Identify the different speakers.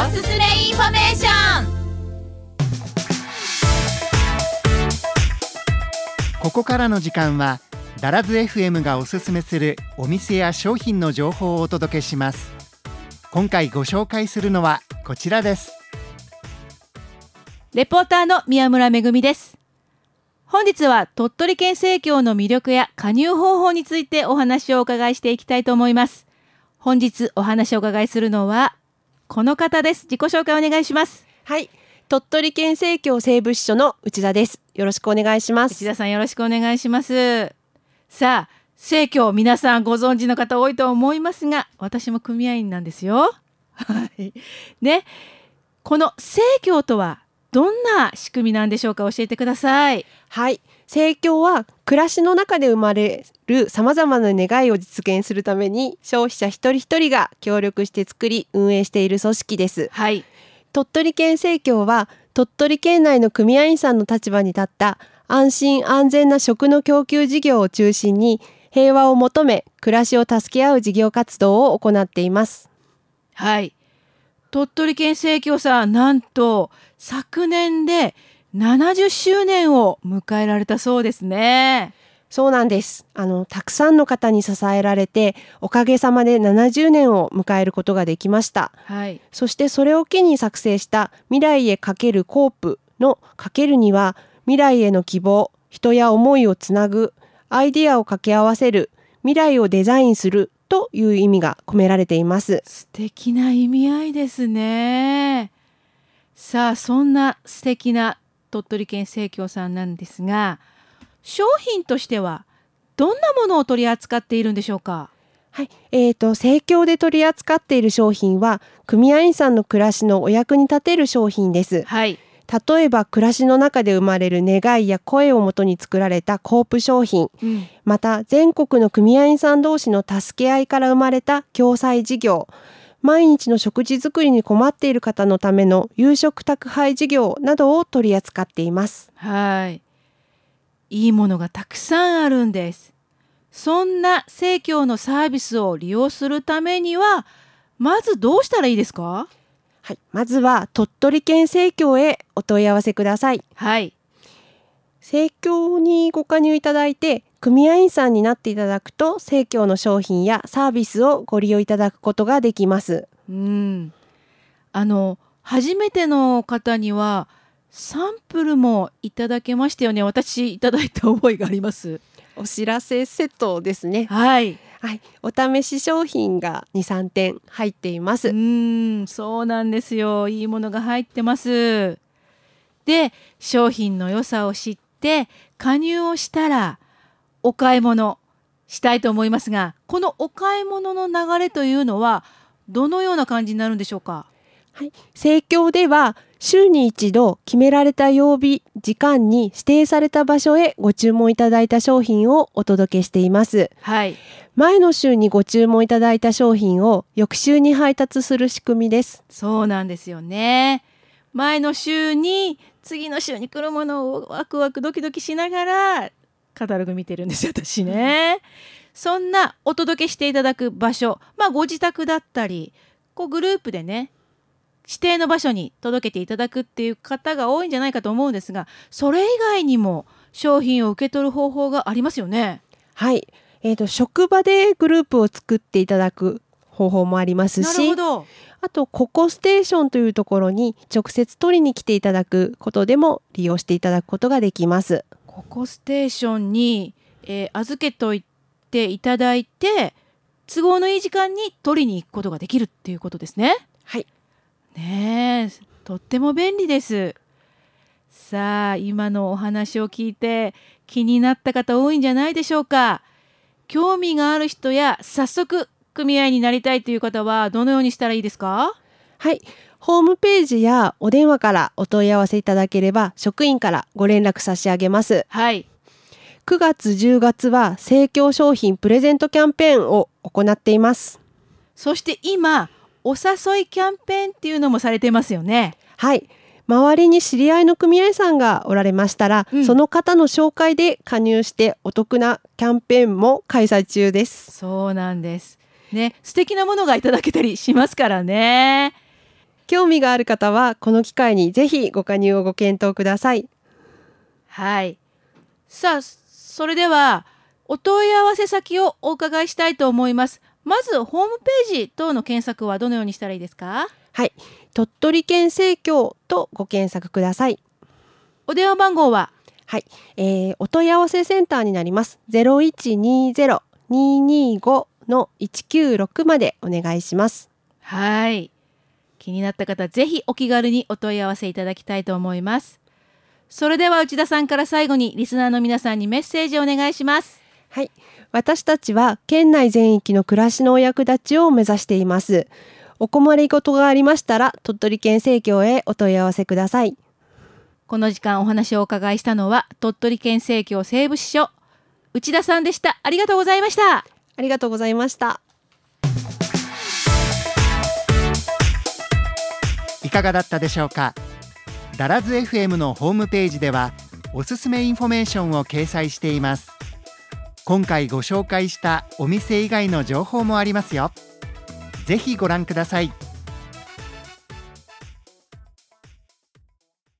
Speaker 1: おすすめインフォメーション。
Speaker 2: ここからの時間はダラズ FM がおすすめするお店や商品の情報をお届けします。今回ご紹介するのはこちらです。
Speaker 3: レポーターの宮村めぐみです。本日は鳥取県生協の魅力や加入方法についてお話をお伺いしていきたいと思います。本日お話をお伺いするのはこの方です。自己紹介お願いします。
Speaker 4: はい。鳥取県生協西部支所の内田です。よろしくお願いします。
Speaker 3: 内田さんよろしくお願いします。さあ生協皆さんご存知の方多いと思いますが私も組合員なんですよ。はい。ね。この生協とはどんな仕組みなんでしょうか教えてください。
Speaker 4: はい。生協は暮らしの中で生まれるさまざまな願いを実現するために消費者一人一人が協力して作り運営している組織です。
Speaker 3: はい。
Speaker 4: 鳥取県生協は鳥取県内の組合員さんの立場に立った安心安全な食の供給事業を中心に平和を求め暮らしを助け合う事業活動を行っています。
Speaker 3: はい鳥取県生協さんなんと昨年で70周年を迎えられたそうですね。
Speaker 4: そうなんです。あのたくさんの方に支えられておかげさまで70年を迎えることができました。
Speaker 3: はい。
Speaker 4: そしてそれを機に作成した未来へかけるコープのかけるには未来への希望人や思いをつなぐアイディアを掛け合わせる未来をデザインするという意味が込められています。
Speaker 3: 素敵な意味合いですね。さあそんな素敵な鳥取県生協さんなんですが商品としてはどんなものを取り扱っているんでしょうか？
Speaker 4: はい、えーと生協で取り扱っている商品は組合員さんの暮らしのお役に立てる商品です。
Speaker 3: はい
Speaker 4: 例えば暮らしの中で生まれる願いや声をもとに作られたコープ商品。
Speaker 3: うん
Speaker 4: また全国の組合員さん同士の助け合いから生まれた共済事業。毎日の食事作りに困っている方のための夕食宅配事業などを取り扱っています。
Speaker 3: はい。いいものがたくさんあるんです。そんな生協のサービスを利用するためにはまずどうしたらいいですか？
Speaker 4: はい、まずは鳥取県生協へお問い合わせください。
Speaker 3: はい。
Speaker 4: 生協にご加入いただいて組合員さんになっていただくと生協の商品やサービスをご利用いただくことができます。
Speaker 3: うん。あの初めての方にはサンプルもいただけましたよね。私いただいた覚えがあります。
Speaker 4: お知らせセットですね。
Speaker 3: はい。
Speaker 4: はい、お試し商品が2、3点入っています。
Speaker 3: うん。そうなんですよ。いいものが入ってますで商品の良さを知って加入をしたらお買い物したいと思いますがこのお買い物の流れというのはどのような感じになるんでしょうか？
Speaker 4: はい、生協では週に一度決められた曜日、時間に指定された場所へご注文いただいた商品をお届けしています。
Speaker 3: はい
Speaker 4: 前の週にご注文いただいた商品を翌週に配達する仕組みです。
Speaker 3: そうなんですよね前の週に次の週に来るものをワクワクドキドキしながらカタログ見てるんですよ私ね。そんなお届けしていただく場所まあご自宅だったりこうグループでね指定の場所に届けていただくっていう方が多いんじゃないかと思うんですがそれ以外にも商品を受け取る方法がありますよね。
Speaker 4: はい、えーと職場でグループを作っていただく方法もありますしあとココステーションというところに直接取りに来ていただくことでも利用していただくことができます。
Speaker 3: ココステーションに、えー預けといていただいて都合のいい時間に取りに行くことができるっていうことですね。
Speaker 4: はい、
Speaker 3: ねえとっても便利です。さあ今のお話を聞いて気になった方多いんじゃないでしょうか。興味がある人や早速組合になりたいという方はどのようにしたらいいですか？
Speaker 4: はい、ホームページやお電話からお問い合わせいただければ職員からご連絡差し上げます。
Speaker 3: はい
Speaker 4: 9月10月は生協商品プレゼントキャンペーンを行っています。
Speaker 3: そして今お誘いキャンペーンっていうのもされてますよね。
Speaker 4: はい。周りに知り合いの組合さんがおられましたら、
Speaker 3: うん
Speaker 4: その方の紹介で加入してお得なキャンペーンも開催中です。
Speaker 3: そうなんです。ね、素敵なものがいただけたりしますからね。
Speaker 4: 興味がある方はこの機会にぜひご加入をご検討ください。
Speaker 3: はい。さあそれではお問い合わせ先をお伺いしたいと思います。まずホームページ等の検索はどのようにしたらいいですか？
Speaker 4: はい。鳥取県生協とご検索ください。
Speaker 3: お電話番号は？
Speaker 4: はい、えー、お問い合わせセンターになります。0120-225の196までお願いします。
Speaker 3: はい。気になった方ぜひお気軽にお問い合わせいただきたいと思います。それでは内田さんから最後にリスナーの皆さんにメッセージをお願いします。
Speaker 4: はい。私たちは県内全域の暮らしのお役立ちを目指しています。お困りごとがありましたら鳥取県生協へお問い合わせください。
Speaker 3: この時間お話をお伺いしたのは鳥取県生協西部支所内田さんでした。ありがとうございました
Speaker 4: ありがとうございました。
Speaker 2: いかがだったでしょうか？ダラズ FM のホームページではおすすめインフォメーションを掲載しています。今回ご紹介したお店以外の情報もありますよ。ぜひご覧ください。